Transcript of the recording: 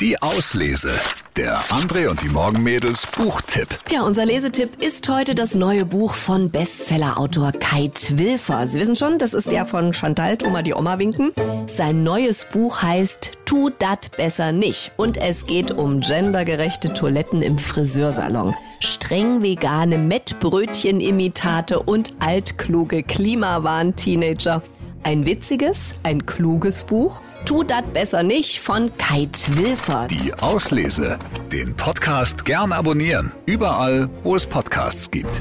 Die Auslese. Der André und die Morgenmädels Buchtipp. Ja, unser Lesetipp ist heute das neue Buch von Bestsellerautor Kai Twilfer. Sie wissen schon, das ist der von Chantal, Thomas die Oma winken. Sein neues Buch heißt Tu dat besser nicht. Und es geht um gendergerechte Toiletten im Friseursalon. Streng vegane Mettbrötchen-Imitate und altkluge Klimawahn-Teenager. Ein witziges, ein kluges Buch. Tu dat besser nicht von Kai Twilfer. Die Auslese. Den Podcast gern abonnieren. Überall, wo es Podcasts gibt.